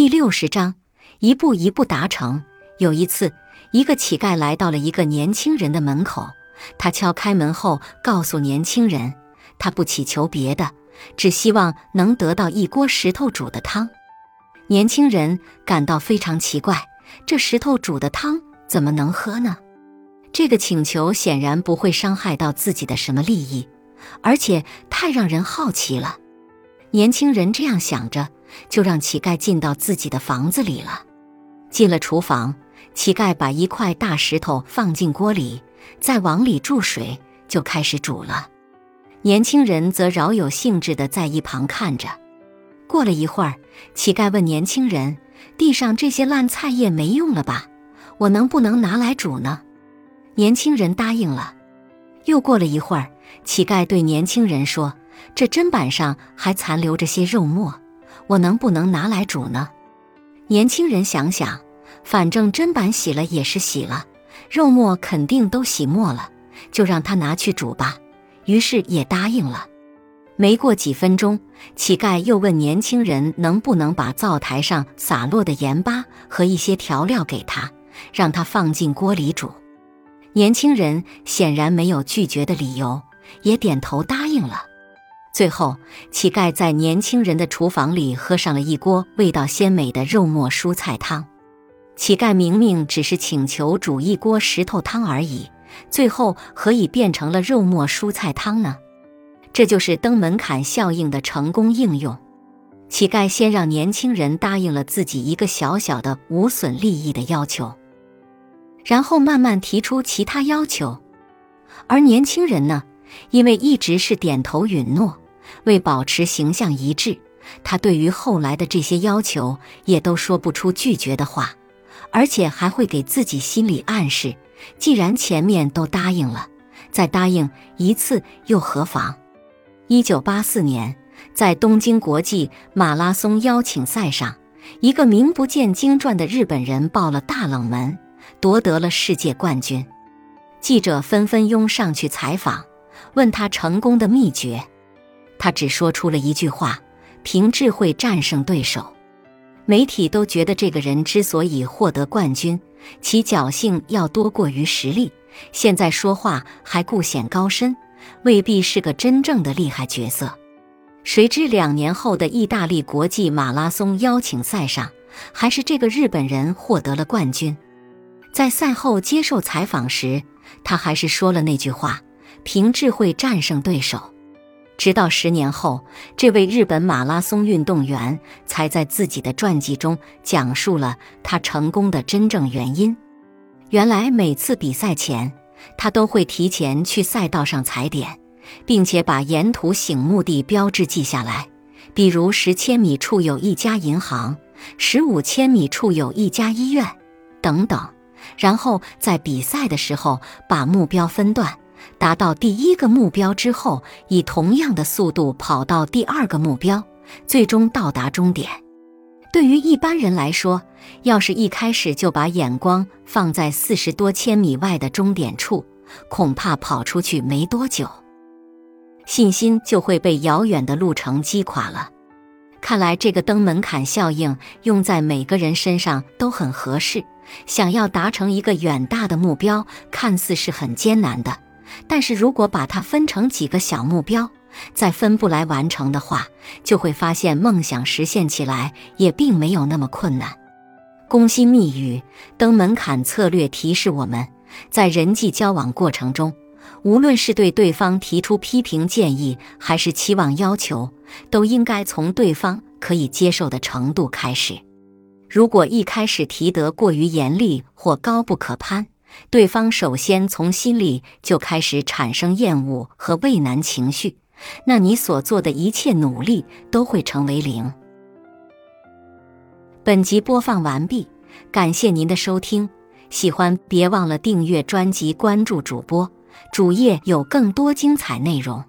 第六十章，一步一步达成。有一次，一个乞丐来到了一个年轻人的门口，他敲开门后，告诉年轻人，他不祈求别的，只希望能得到一锅石头煮的汤。年轻人感到非常奇怪，这石头煮的汤怎么能喝呢？这个请求显然不会伤害到自己的什么利益，而且太让人好奇了。年轻人这样想着，就让乞丐进到自己的房子里了。进了厨房，乞丐把一块大石头放进锅里，再往里注水，就开始煮了。年轻人则饶有兴致地在一旁看着。过了一会儿，乞丐问年轻人：“地上这些烂菜叶没用了吧？我能不能拿来煮呢？”年轻人答应了。又过了一会儿，乞丐对年轻人说：“这砧板上还残留着些肉末，我能不能拿来煮呢？”年轻人想想，反正砧板洗了也是洗了，肉末肯定都洗没了，就让他拿去煮吧。于是也答应了。没过几分钟，乞丐又问年轻人能不能把灶台上洒落的盐巴和一些调料给他，让他放进锅里煮。年轻人显然没有拒绝的理由，也点头答应了。最后，乞丐在年轻人的厨房里喝上了一锅味道鲜美的肉末蔬菜汤。乞丐明明只是请求煮一锅石头汤而已，最后何以变成了肉末蔬菜汤呢？这就是登门槛效应的成功应用。乞丐先让年轻人答应了自己一个小小的无损利益的要求。然后慢慢提出其他要求，而年轻人呢，因为一直是点头允诺，为保持形象一致，他对于后来的这些要求也都说不出拒绝的话，而且还会给自己心理暗示：既然前面都答应了，再答应一次又何妨？一九八四年，在东京国际马拉松邀请赛上，一个名不见经传的日本人爆了大冷门。夺得了世界冠军，记者纷纷拥上去采访，问他成功的秘诀。他只说出了一句话：“凭智慧战胜对手。”媒体都觉得这个人之所以获得冠军，其侥幸要多过于实力。现在说话还故显高深，未必是个真正的厉害角色。谁知两年后的意大利国际马拉松邀请赛上，还是这个日本人获得了冠军。在赛后接受采访时，他还是说了那句话：“凭智慧战胜对手。”直到十年后，这位日本马拉松运动员才在自己的传记中讲述了他成功的真正原因。原来，每次比赛前，他都会提前去赛道上踩点，并且把沿途醒目的标志记下来，比如十千米处有一家银行，十五千米处有一家医院，等等。然后在比赛的时候把目标分段，达到第一个目标之后，以同样的速度跑到第二个目标，最终到达终点。对于一般人来说，要是一开始就把眼光放在四十多千米外的终点处，恐怕跑出去没多久，信心就会被遥远的路程击垮了。看来这个登门槛效应用在每个人身上都很合适。想要达成一个远大的目标，看似是很艰难的，但是如果把它分成几个小目标，再分步来完成的话，就会发现梦想实现起来也并没有那么困难。攻心密语登门槛策略提示我们，在人际交往过程中，无论是对对方提出批评建议，还是期望要求，都应该从对方可以接受的程度开始。如果一开始提得过于严厉或高不可攀，对方首先从心里就开始产生厌恶和畏难情绪，那你所做的一切努力都会成为零。本集播放完毕，感谢您的收听，喜欢别忘了订阅专辑、关注主播，主页有更多精彩内容。